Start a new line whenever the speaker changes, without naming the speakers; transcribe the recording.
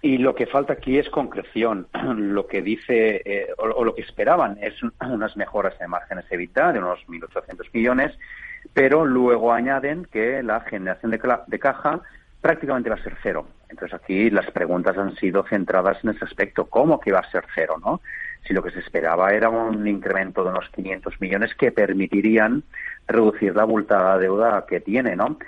y lo que falta aquí es concreción. Lo que dice eh, o, lo que esperaban es unas mejoras de márgenes EBITDA de unos 1.800 millones, pero luego añaden que la generación de, de, caja prácticamente va a ser cero. Entonces aquí las preguntas han sido centradas en ese aspecto. ¿Cómo que va a ser cero? ¿no? Si lo que se esperaba era un incremento de unos 500 millones que permitirían reducir la abultada deuda que tiene, ¿no?